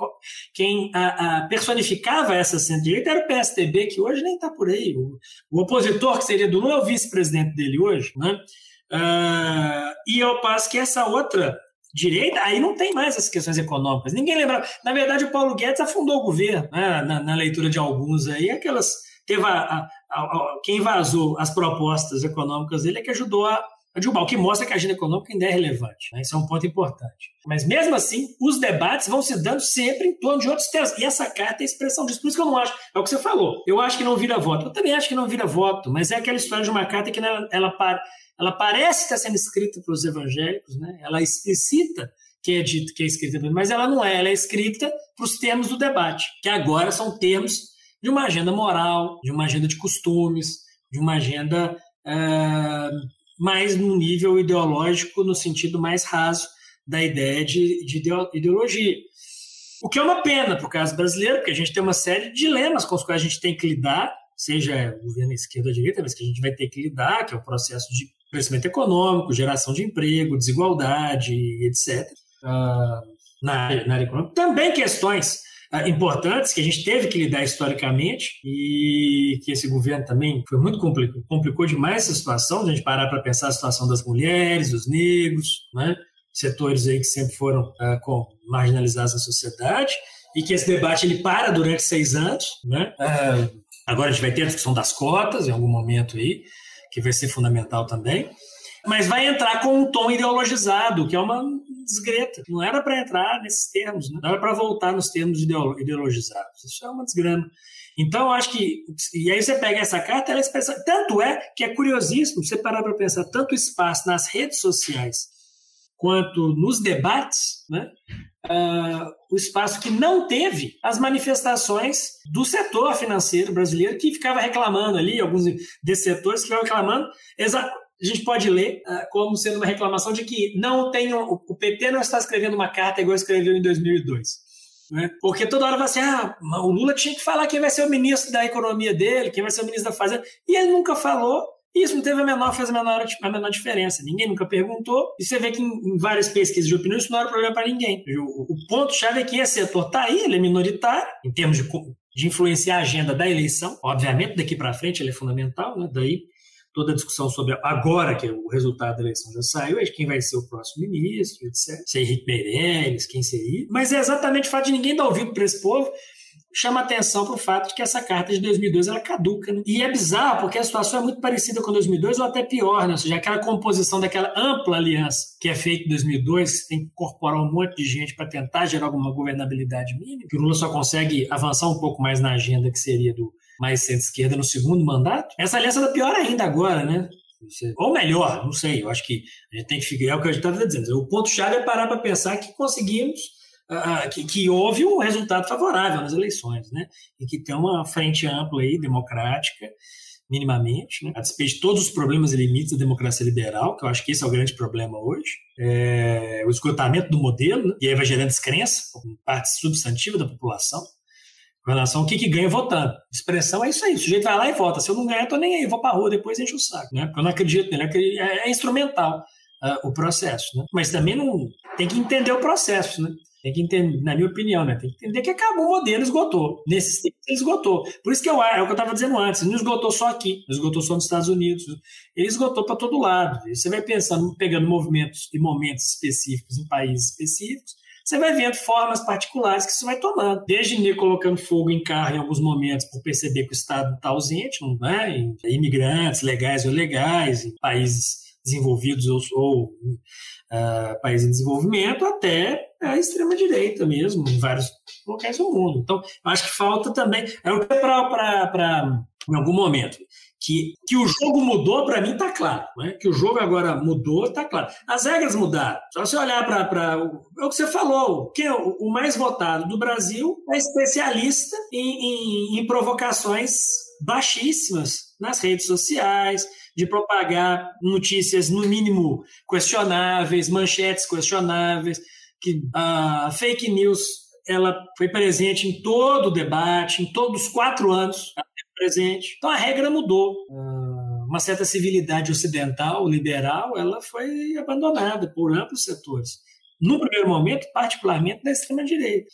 quem a, a personificava essa centro-direita era o PSDB, que hoje nem está por aí. O, o, opositor, que seria do Lula, é o vice-presidente dele hoje. Né? Uh, e ao passo que essa outra direita, aí não tem mais essas questões econômicas. Ninguém lembra. Na verdade, o Paulo Guedes afundou o governo, né? na, na, leitura de alguns aí, aquelas. Teve a, a, a, quem vazou as propostas econômicas dele é que ajudou a derrubar, o que mostra que a agenda econômica ainda é relevante. Né? Isso é um ponto importante. Mas mesmo assim, os debates vão se dando sempre em torno de outros temas. E essa carta é a expressão disso. Por isso que eu não acho. É o que você falou. Eu acho que não vira voto. Eu também acho que não vira voto, mas é aquela história de uma carta que ela, ela, ela parece estar sendo escrita para os evangélicos, né? ela explicita que é dito que é escrita, mas ela não é, ela é escrita para os termos do debate, que agora são termos de uma agenda moral, de uma agenda de costumes, de uma agenda uh, mais no nível ideológico, no sentido mais raso da ideia de, de ideologia. O que é uma pena para o caso brasileiro, porque a gente tem uma série de dilemas com os quais a gente tem que lidar, seja governo esquerda ou direita, mas que a gente vai ter que lidar, que é o processo de crescimento econômico, geração de emprego, desigualdade, etc. Uh, na, área, na área econômica. Também questões importantes que a gente teve que lidar historicamente e que esse governo também foi muito complicou, complicou demais essa situação, a gente parar para pensar a situação das mulheres, dos negros, né? setores aí que sempre foram uh, com, marginalizados na sociedade e que esse debate ele para durante seis anos, né? Uh, agora a gente vai ter a discussão das cotas em algum momento aí, que vai ser fundamental também, mas vai entrar com um tom ideologizado, que é uma desgreta. Não era para entrar nesses termos, né? não era para voltar nos termos ideologizados. Isso é uma desgrama. Então, acho que. E aí você pega essa carta, ela expressa. Tanto é que é curiosíssimo você parar para pensar tanto espaço nas redes sociais quanto nos debates, né? Uh, o espaço que não teve as manifestações do setor financeiro brasileiro que ficava reclamando ali, alguns desses setores que ficavam reclamando a gente pode ler uh, como sendo uma reclamação de que não tem o PT não está escrevendo uma carta igual escreveu em 2002. Né? Porque toda hora vai assim, ah, o Lula tinha que falar quem vai ser o ministro da economia dele, quem vai ser o ministro da fazenda, e ele nunca falou, e isso não teve a menor, fez a menor, a menor diferença. Ninguém nunca perguntou, e você vê que em, em várias pesquisas de opinião isso não era problema para ninguém. O, o ponto-chave é que esse setor está aí, ele é minoritário, em termos de, de influenciar a agenda da eleição, obviamente daqui para frente ele é fundamental, né? daí toda a discussão sobre agora que o resultado da eleição já saiu, quem vai ser o próximo ministro, etc. Se é Henrique Meirelles, quem seria. Mas é exatamente o fato de ninguém dar ouvido para esse povo chama atenção para o fato de que essa carta de 2002 ela caduca. Né? E é bizarro, porque a situação é muito parecida com 2002 ou até pior, né? ou seja, aquela composição daquela ampla aliança que é feita em 2002, que tem que incorporar um monte de gente para tentar gerar alguma governabilidade mínima, que o Lula só consegue avançar um pouco mais na agenda que seria do mais centro-esquerda no segundo mandato. Essa aliança está pior ainda agora, né? Ou melhor, não sei, eu acho que a gente tem que ficar, é o que a gente estava dizendo. O ponto-chave é parar para pensar que conseguimos, uh, que, que, houve um resultado favorável nas eleições, né? E que tem uma frente ampla aí, democrática, minimamente, né? a despeito de todos os problemas e limites da democracia liberal, que eu acho que esse é o grande problema hoje, é o esgotamento do modelo, né? e aí vai gerando descrença parte substantiva da população, relação ao que, que ganha votando. Expressão é isso aí. O sujeito vai lá e vota. Se eu não ganhar, eu tô nem aí, vou pra rua, depois enche o saco, né? Porque eu não acredito nele. É, é instrumental uh, o processo, né? Mas também não tem que entender o processo, né? Tem que entender, na minha opinião, né? Tem que entender que acabou o modelo, esgotou. Nesses tempos ele esgotou. Por isso que eu, é o que eu estava dizendo antes, não esgotou só aqui, não esgotou só nos Estados Unidos, ele esgotou para todo lado. Você vai pensando, pegando movimentos e momentos específicos em países específicos, você vai vendo formas particulares que isso vai tomando. Desde ir colocando fogo em carro em alguns momentos por perceber que o Estado está ausente, não é? Em imigrantes legais ou ilegais, em países desenvolvidos ou, ou uh, países em desenvolvimento, até a extrema-direita mesmo, em vários locais do mundo. Então, acho que falta também. É o que para em algum momento que, que o jogo mudou, para mim está claro. Né? Que o jogo agora mudou, está claro. As regras mudaram. Só você olhar para. É o que você falou. Quem é o, o mais votado do Brasil é especialista em, em, em provocações baixíssimas nas redes sociais, de propagar notícias, no mínimo, questionáveis, manchetes questionáveis, que a fake news ela foi presente em todo o debate, em todos os quatro anos presente. Então a regra mudou. Ah, uma certa civilidade ocidental, liberal, ela foi abandonada por amplos setores. No primeiro momento, particularmente da extrema-direita.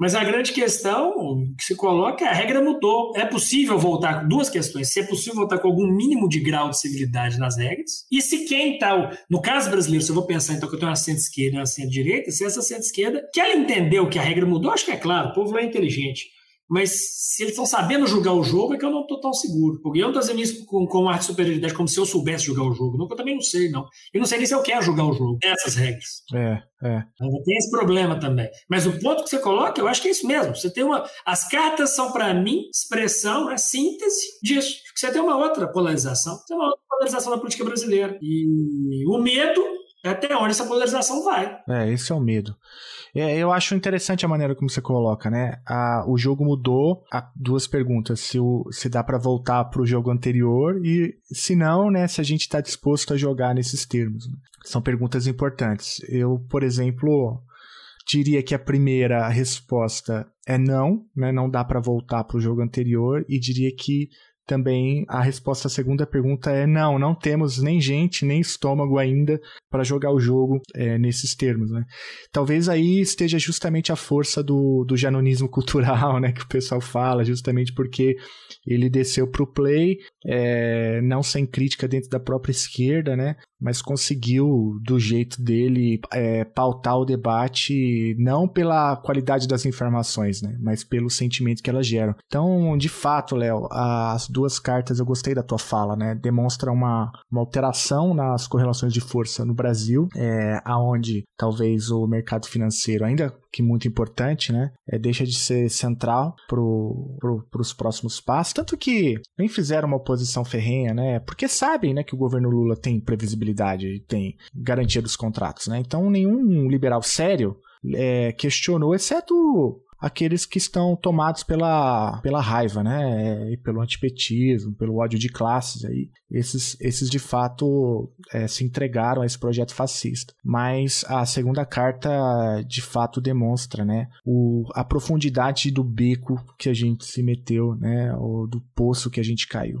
Mas a grande questão que se coloca é a regra mudou. É possível voltar com duas questões. Se é possível voltar com algum mínimo de grau de civilidade nas regras. E se quem está. No caso brasileiro, se eu vou pensar então que eu tenho uma centro-esquerda e uma centro-direita, se essa centro-esquerda, que ela entendeu que a regra mudou, acho que é claro, o povo é inteligente. Mas se eles estão sabendo jogar o jogo, é que eu não estou tão seguro. Porque eu não estou dizendo isso com, com arte de superioridade, como se eu soubesse jogar o jogo. Não, eu também não sei, não. Eu não sei nem se eu quero jogar o jogo. Essas regras. É, é. Tem esse problema também. Mas o ponto que você coloca, eu acho que é isso mesmo. Você tem uma. As cartas são, para mim, expressão, né, síntese disso. Você tem uma outra polarização. Você tem uma outra polarização na política brasileira. E o medo é até onde essa polarização vai. É, esse é o medo. É, eu acho interessante a maneira como você coloca, né? A, o jogo mudou. Há duas perguntas: se, o, se dá para voltar para o jogo anterior e, se não, né? Se a gente está disposto a jogar nesses termos. Né? São perguntas importantes. Eu, por exemplo, diria que a primeira resposta é não, né? Não dá para voltar para o jogo anterior e diria que também a resposta à segunda pergunta é não, não temos nem gente, nem estômago ainda para jogar o jogo é, nesses termos, né? Talvez aí esteja justamente a força do, do janonismo cultural, né, que o pessoal fala, justamente porque ele desceu para o play, é, não sem crítica dentro da própria esquerda, né, mas conseguiu, do jeito dele, é, pautar o debate não pela qualidade das informações, né, mas pelo sentimento que elas geram. Então, de fato, Léo, as duas cartas, eu gostei da tua fala, né, demonstra uma, uma alteração nas correlações de força no Brasil, é, aonde talvez o mercado financeiro, ainda que muito importante, né, é, deixa de ser central para pro, os próximos passos, tanto que nem fizeram uma oposição ferrenha, né, porque sabem, né, que o governo Lula tem previsibilidade tem garantia dos contratos, né? Então nenhum liberal sério é, questionou, exceto aqueles que estão tomados pela, pela raiva, né? E pelo antipetismo, pelo ódio de classes. Aí. Esses, esses de fato é, se entregaram a esse projeto fascista. Mas a segunda carta de fato demonstra né? O, a profundidade do beco que a gente se meteu, né? Ou do poço que a gente caiu.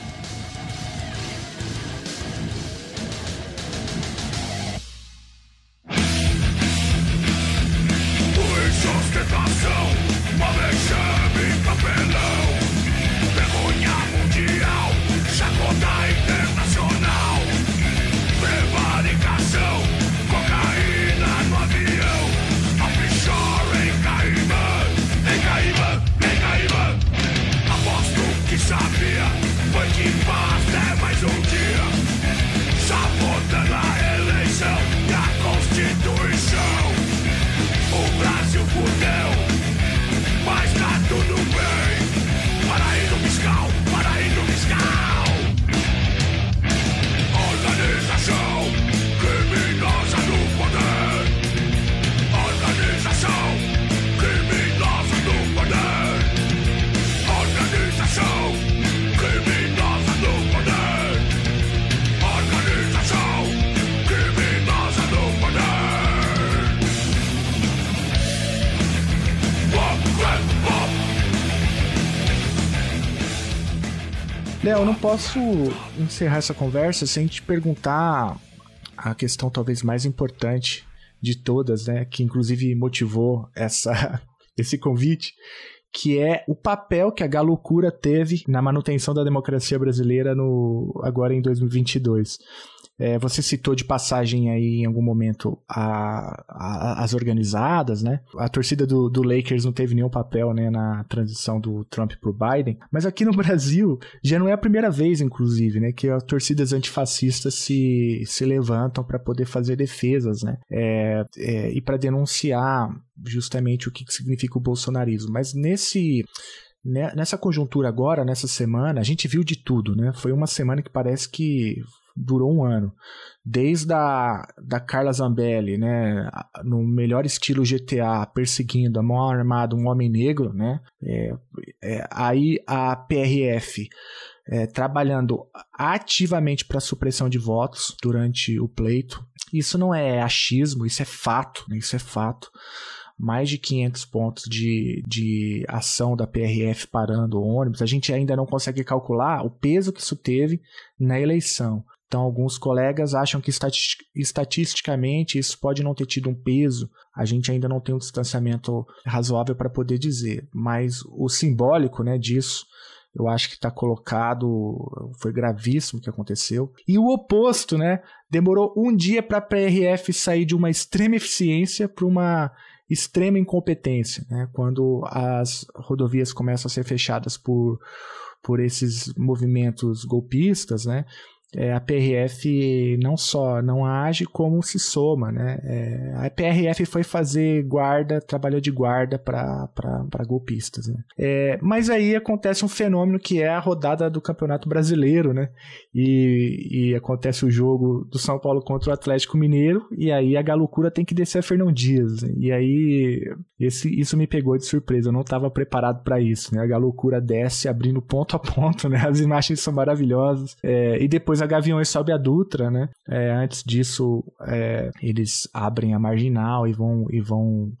Não posso encerrar essa conversa sem te perguntar a questão talvez mais importante de todas, né, que inclusive motivou essa esse convite, que é o papel que a galocura teve na manutenção da democracia brasileira no agora em 2022. É, você citou de passagem aí em algum momento a, a, as organizadas, né? A torcida do, do, Lakers não teve nenhum papel né, na transição do Trump para o Biden, mas aqui no Brasil já não é a primeira vez, inclusive, né, que as torcidas antifascistas se, se levantam para poder fazer defesas, né? É, é, e para denunciar justamente o que significa o bolsonarismo. Mas nesse né, nessa conjuntura agora, nessa semana, a gente viu de tudo, né? Foi uma semana que parece que durou um ano. Desde a da Carla Zambelli, né, no melhor estilo GTA, perseguindo a mão armada um homem negro, né, é, é, aí a PRF é, trabalhando ativamente para supressão de votos durante o pleito. Isso não é achismo, isso é fato, né, isso é fato mais de 500 pontos de, de ação da PRF parando ônibus, a gente ainda não consegue calcular o peso que isso teve na eleição. Então, alguns colegas acham que estatisticamente isso pode não ter tido um peso, a gente ainda não tem um distanciamento razoável para poder dizer, mas o simbólico né, disso eu acho que está colocado, foi gravíssimo o que aconteceu. E o oposto, né? Demorou um dia para a PRF sair de uma extrema eficiência para uma extrema incompetência, né? Quando as rodovias começam a ser fechadas por, por esses movimentos golpistas, né? É, a PRF não só não age, como se soma. Né? É, a PRF foi fazer guarda, trabalhou de guarda para golpistas. Né? É, mas aí acontece um fenômeno que é a rodada do Campeonato Brasileiro, né? E, e acontece o jogo do São Paulo contra o Atlético Mineiro, e aí a Galucura tem que descer a Fernão Dias. Né? E aí esse, isso me pegou de surpresa, eu não estava preparado para isso. Né? A Galucura desce abrindo ponto a ponto, né? as imagens são maravilhosas. É, e depois a Gaviões sobe a Dutra, né? É, antes disso, é, eles abrem a Marginal e vão e vão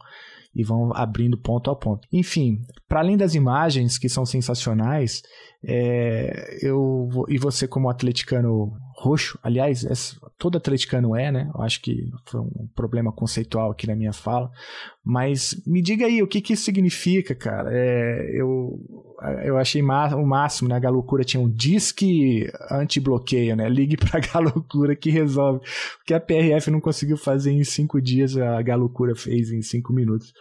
e vão abrindo ponto a ponto. Enfim, para além das imagens que são sensacionais, é, eu e você como atleticano roxo, aliás, todo atleticano é, né? Eu acho que foi um problema conceitual aqui na minha fala, mas me diga aí o que que isso significa, cara. É, eu eu achei o máximo, né? A Galocura tinha um disque anti-bloqueio, né? Ligue pra Galocura que resolve. O que a PRF não conseguiu fazer em cinco dias, a Galocura fez em cinco minutos.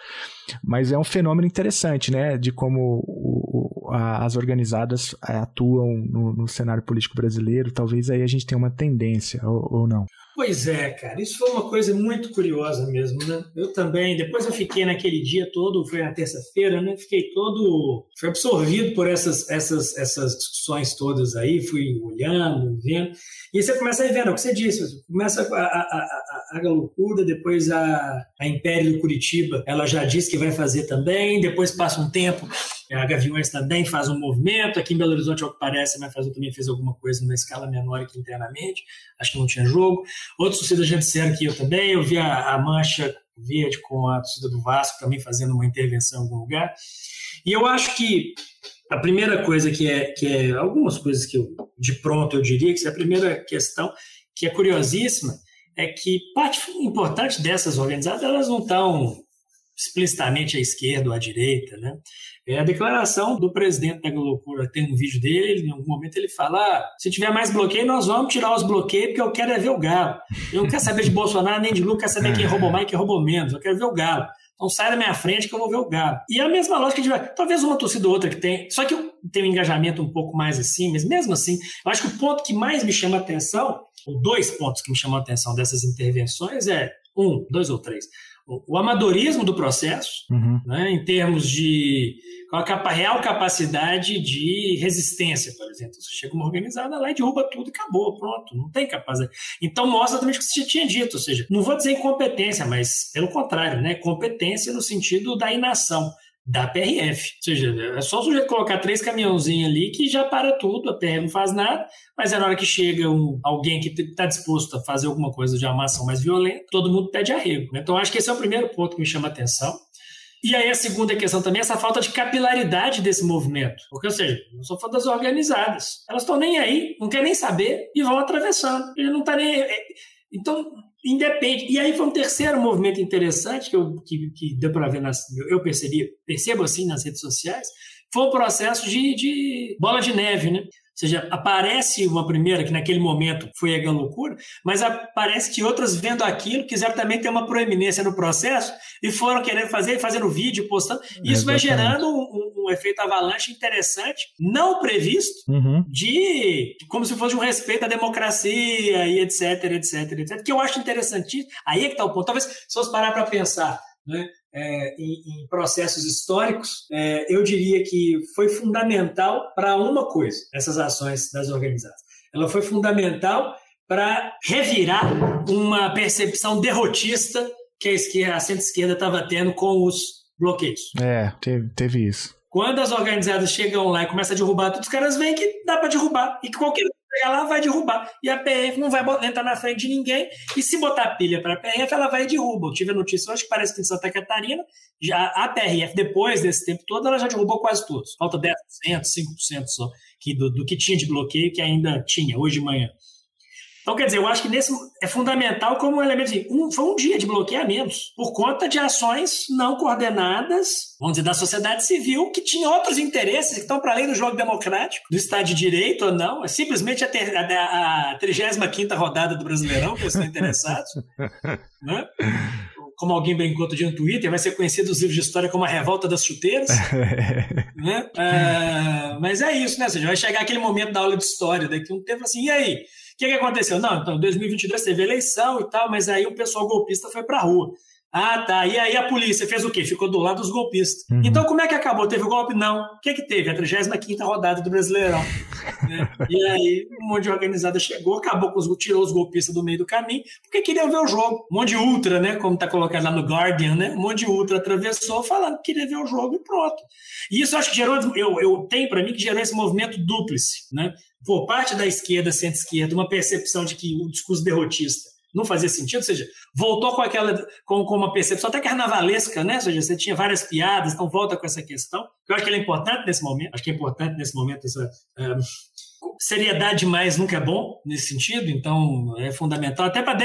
Mas é um fenômeno interessante, né? De como o, o, a, as organizadas é, atuam no, no, cenário político brasileiro. Talvez aí a gente tenha uma tendência, ou, ou não. Pois é, cara, isso foi uma coisa muito curiosa mesmo, né? Eu também, depois eu fiquei naquele dia todo, foi na terça-feira, né? Fiquei todo, fui absorvido por essas, essas, essas discussões todas aí, fui olhando, vendo, e você começa a vendo, é o que você disse, começa a, a, a, a loucura, depois a, a Império do Curitiba, ela já disse que vai fazer também, depois passa um tempo, a Gaviões também faz um movimento, aqui em Belo Horizonte, ao que parece, a também fez alguma coisa na escala menor aqui internamente, acho que não tinha jogo. Outros torcidas já disseram que eu também, eu vi a, a Mancha Verde com a torcida do Vasco também fazendo uma intervenção em algum lugar. E eu acho que a primeira coisa que é, que é algumas coisas que eu, de pronto eu diria que é a primeira questão que é curiosíssima é que parte importante dessas organizadas elas não estão explicitamente à esquerda ou à direita, né? É a declaração do presidente da Loucura, tem um vídeo dele, em algum momento ele fala: ah, se tiver mais bloqueio, nós vamos tirar os bloqueios, porque eu quero é ver o Galo. Eu não quero saber de Bolsonaro nem de Lula, quero saber quem roubou mais e quem roubou menos. Eu quero ver o Galo. Então sai da minha frente que eu vou ver o Galo. E a mesma lógica de talvez uma torcida ou outra que tem, só que tem um engajamento um pouco mais assim, mas mesmo assim, eu acho que o ponto que mais me chama a atenção, ou dois pontos que me chamam a atenção dessas intervenções é um, dois ou três o amadorismo do processo, uhum. né, em termos de com a real capacidade de resistência, por exemplo. Você chega uma organizada lá e derruba tudo e acabou, pronto, não tem capacidade. Então mostra também o que você já tinha dito, ou seja, não vou dizer incompetência, mas pelo contrário, né, competência no sentido da inação da PRF. Ou seja, é só o sujeito colocar três caminhãozinhos ali que já para tudo, a PRF não faz nada, mas é na hora que chega um, alguém que está disposto a fazer alguma coisa de uma ação mais violenta, todo mundo pede arrego. Né? Então, acho que esse é o primeiro ponto que me chama a atenção. E aí a segunda questão também é essa falta de capilaridade desse movimento. Porque, ou seja, eu sou fã das organizadas. Elas estão nem aí, não querem nem saber e vão atravessando. Ele não está nem. É, então, independe. E aí foi um terceiro movimento interessante que, eu, que, que deu para ver, nas, eu percebi, percebo assim nas redes sociais, foi o processo de, de bola de neve, né? seja, aparece uma primeira, que naquele momento foi a loucura, mas aparece que outras vendo aquilo quiseram também ter uma proeminência no processo e foram querendo fazer, fazendo vídeo, postando. Isso vai gerando um, um, efeito avalanche interessante, não previsto, uhum. de como se fosse um respeito à democracia e etc, etc, etc, que eu acho interessante. Aí é que está o ponto. Talvez se fosse parar para pensar, né? é, em, em, processos históricos, é, eu diria que foi fundamental para uma coisa, essas ações das organizadas. Ela foi fundamental para revirar uma percepção derrotista que a, esquerda, a centro-esquerda estava tendo com os bloqueios. É, teve, teve isso. Quando as organizadas chegam lá e começam a derrubar, todos os caras veem que dá para derrubar e que qualquer chegar lá, vai derrubar. E a PF não vai entrar na frente de ninguém. E se botar pilha para a PF, ela vai e derruba. Eu tive a notícia hoje que parece que em Santa Catarina, já a PRF, depois desse tempo todo, ela já derrubou quase todos. Falta 10%, 5% só que do, do que tinha de bloqueio, que ainda tinha, hoje de manhã. Então, quer dizer, eu acho que nesse é fundamental como um elemento um, foi um dia de bloqueamentos por conta de ações não coordenadas, vamos dizer, da sociedade civil, que tinha outros interesses que estão para além do jogo democrático, do Estado de Direito ou não. É simplesmente a, ter, a, a 35 rodada do Brasileirão que eles estão interessados. né? como alguém brincou outro dia no Twitter, vai ser conhecido nos livros de história como a revolta das chuteiras. né? É, mas é isso, né? Ou seja, vai chegar aquele momento da aula de história, daqui um tempo assim, e aí? Que, que aconteceu? Não, então, 2022 teve eleição e tal, mas aí o pessoal golpista foi para a rua. Ah, tá. E aí a polícia fez o quê? Ficou do lado dos golpistas. Uhum. Então, como é que acabou? Teve o golpe? Não. O que que teve? A 35 rodada do Brasileirão. né? E aí, um monte de organizada chegou, acabou com os, tirou os golpistas do meio do caminho, porque queriam ver o jogo. Um monte de ultra, né? Como tá colocado lá no Guardian, né? Um monte de ultra atravessou falando que queria ver o jogo e pronto. E isso acho que gerou, eu, eu tenho para mim que gerou esse movimento dúplice, né? Por parte da esquerda, centro-esquerda, uma percepção de que o discurso derrotista não fazia sentido, ou seja, voltou com aquela com, com uma percepção até carnavalesca, né? Ou seja, você tinha várias piadas, então volta com essa questão. Eu acho que ela é importante nesse momento, acho que é importante nesse momento essa uh, seriedade demais nunca é bom nesse sentido, então é fundamental até para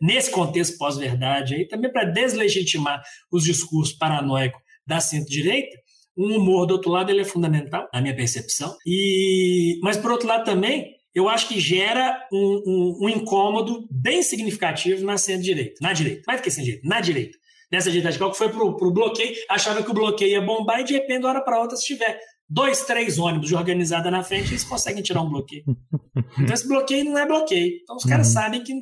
nesse contexto pós-verdade aí também para deslegitimar os discursos paranoicos da centro-direita. Um humor do outro lado ele é fundamental, na minha percepção. E mas por outro lado também eu acho que gera um, um, um incômodo bem significativo na centro-direita, na direita, mais do que centro-direita, na direita. Nessa direita radical que foi para o bloqueio, achava que o bloqueio ia bombar e de repente, de uma hora para outra, se tiver dois, três ônibus de organizada na frente, eles conseguem tirar um bloqueio. Então esse bloqueio não é bloqueio. Então os caras uhum. sabem que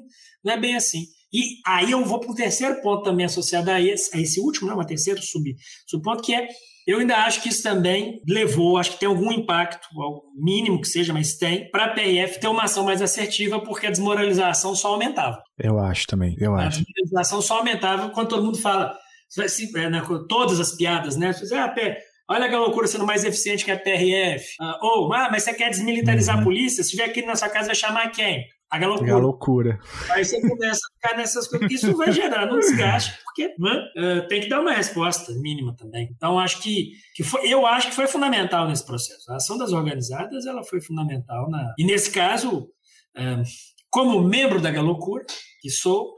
não é bem assim. E aí eu vou para o terceiro ponto também associado a esse, a esse último, não, né, um terceiro sub, subponto, que é eu ainda acho que isso também levou, acho que tem algum impacto, mínimo que seja, mas tem, para a PRF ter uma ação mais assertiva, porque a desmoralização só aumentava. Eu acho também, eu a acho. A desmoralização só aumentava quando todo mundo fala, é, né, todas as piadas, né? Você diz, ah, Olha que loucura sendo mais eficiente que a PRF. Ah, ou, ah, mas você quer desmilitarizar uhum. a polícia? Se estiver aqui na sua casa, vai chamar quem? A galocura. loucura. Aí você começa a ficar nessas coisas. Isso vai gerar um desgaste, porque né, uh, tem que dar uma resposta mínima também. Então, acho que, que foi, eu acho que foi fundamental nesse processo. A ação das organizadas ela foi fundamental. Na, e nesse caso, uh, como membro da Galocura, que sou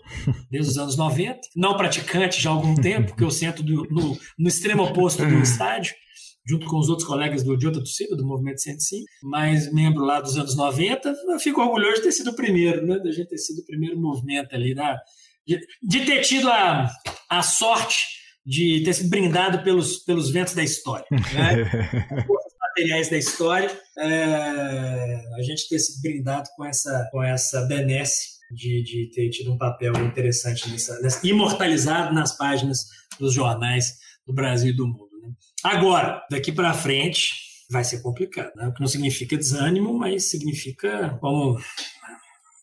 desde os anos 90, não praticante já há algum tempo, porque eu sento do, no, no extremo oposto do estádio, junto com os outros colegas do, de outra torcida, do Movimento 105, mas membro lá dos anos 90, eu fico orgulhoso de ter sido o primeiro, né? Da gente ter sido o primeiro movimento ali, da, de, de ter tido a, a sorte de ter sido brindado pelos, pelos ventos da história. Né? materiais da história, é, a gente ter sido brindado com essa, com essa benesse de, de ter tido um papel interessante nessa, nessa, imortalizado nas páginas dos jornais do Brasil e do mundo. Agora, daqui para frente, vai ser complicado, né? O que não significa desânimo, mas significa como,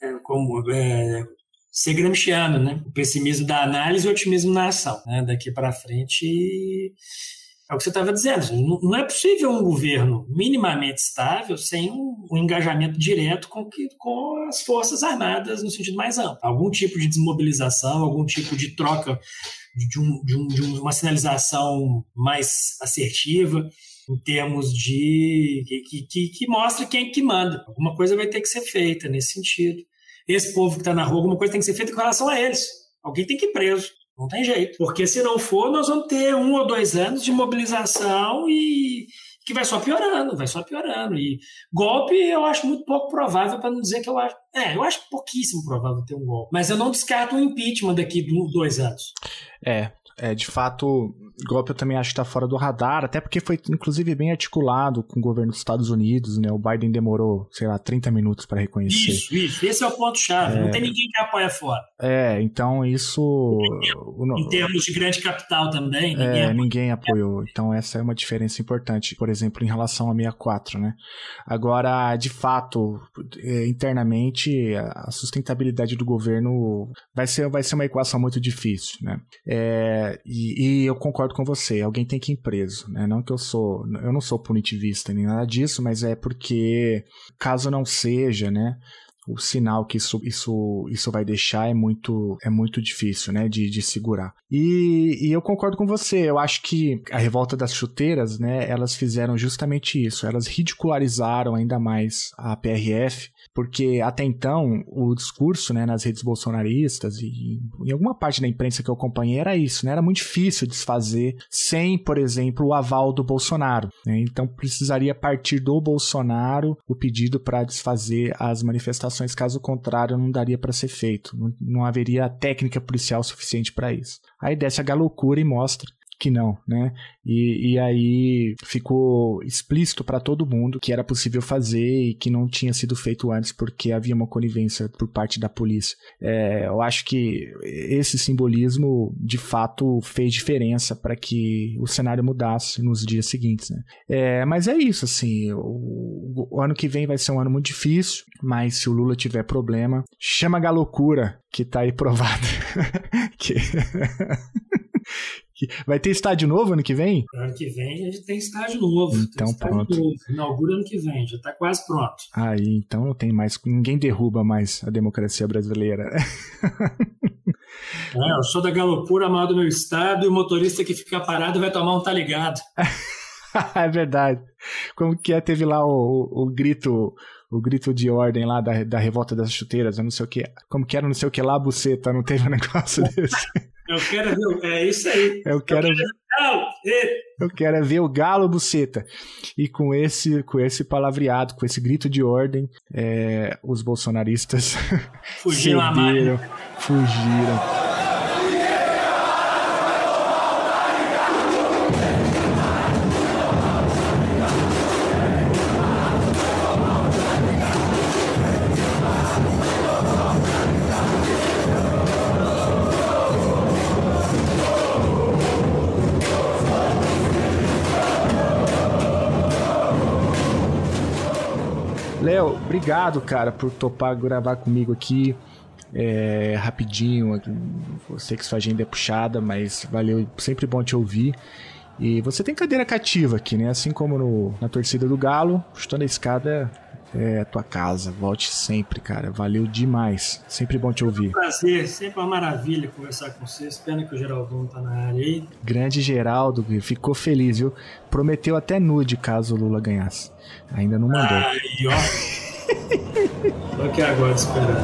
é, como é, ser gramsciano, né? O pessimismo da análise e o otimismo na ação. Né? Daqui para frente, é o que você estava dizendo. Não é possível um governo minimamente estável sem um, um engajamento direto com, que, com as forças armadas no sentido mais amplo. Algum tipo de desmobilização, algum tipo de troca de, um, de, um, de uma sinalização mais assertiva em termos de que, que, que mostra quem que manda. Alguma coisa vai ter que ser feita nesse sentido. Esse povo que está na rua, alguma coisa tem que ser feita com relação a eles. Alguém tem que ir preso. Não tem jeito. Porque se não for, nós vamos ter um ou dois anos de mobilização e que vai só piorando, vai só piorando. E golpe eu acho muito pouco provável, para não dizer que eu acho. É, eu acho pouquíssimo provável ter um golpe. Mas eu não descarto um impeachment daqui dois anos. É, é, de fato, golpe eu também acho que está fora do radar, até porque foi inclusive bem articulado com o governo dos Estados Unidos, né? O Biden demorou, sei lá, 30 minutos para reconhecer. Isso, isso. Esse é o ponto-chave. É... Não tem ninguém que apoia fora. É, então isso. Em termos de grande capital também, ninguém, é, apoiou. ninguém apoiou. Então essa é uma diferença importante, por exemplo, em relação a 64, né? Agora, de fato, é, internamente, a sustentabilidade do governo vai ser, vai ser uma equação muito difícil, né? É, e, e eu concordo concordo com você, alguém tem que ir preso, né? Não que eu sou, eu não sou punitivista nem nada disso, mas é porque caso não seja, né? o sinal que isso, isso, isso vai deixar é muito, é muito difícil, né, de, de segurar. E, e eu concordo com você, eu acho que a revolta das chuteiras, né, elas fizeram justamente isso, elas ridicularizaram ainda mais a PRF, porque até então o discurso né, nas redes bolsonaristas e em alguma parte da imprensa que eu acompanhei era isso, né? Era muito difícil desfazer sem, por exemplo, o aval do Bolsonaro. Né? Então precisaria partir do Bolsonaro o pedido para desfazer as manifestações, caso contrário não daria para ser feito, não, não haveria técnica policial suficiente para isso. Aí desce a galocura e mostra que não, né? E, e aí ficou explícito para todo mundo que era possível fazer e que não tinha sido feito antes porque havia uma conivência por parte da polícia. É, eu acho que esse simbolismo de fato fez diferença para que o cenário mudasse nos dias seguintes, né? É, mas é isso, assim, o, o, ano que vem vai ser um ano muito difícil, mas se o Lula tiver problema, chama a galocura que tá aí provada. que... Vai ter estádio novo ano que vem? Ano que vem a gente tem estádio novo. Então pronto. Novo. Inaugura ano que vem, já está quase pronto. Aí, então não tem mais. Ninguém derruba mais a democracia brasileira. É, eu sou da galopura mal do meu estado e o motorista que fica parado vai tomar um tá ligado. é verdade. Como que é? Teve lá o, o, o grito o grito de ordem lá da, da revolta das chuteiras, eu não sei o que. Como que era, não sei o que lá, buceta, não teve um negócio desse. Eu quero ver, é isso aí. Eu quero, eu quero, eu quero ver o galo buceta. E com esse, com esse palavreado, com esse grito de ordem, é, os bolsonaristas fugiram, fugiram. Obrigado, cara, por topar gravar comigo aqui. É, rapidinho, sei que sua agenda é puxada, mas valeu, sempre bom te ouvir. E você tem cadeira cativa aqui, né? Assim como no, na torcida do Galo, chutando a escada é a tua casa. Volte sempre, cara. Valeu demais. Sempre bom te ouvir. É um prazer, sempre uma maravilha conversar com você. Espero que o Geraldão tá na área aí. Grande Geraldo, ficou feliz, viu? Prometeu até nude caso o Lula ganhasse. Ainda não mandou. Aí, ó. Tô aqui agora esperando.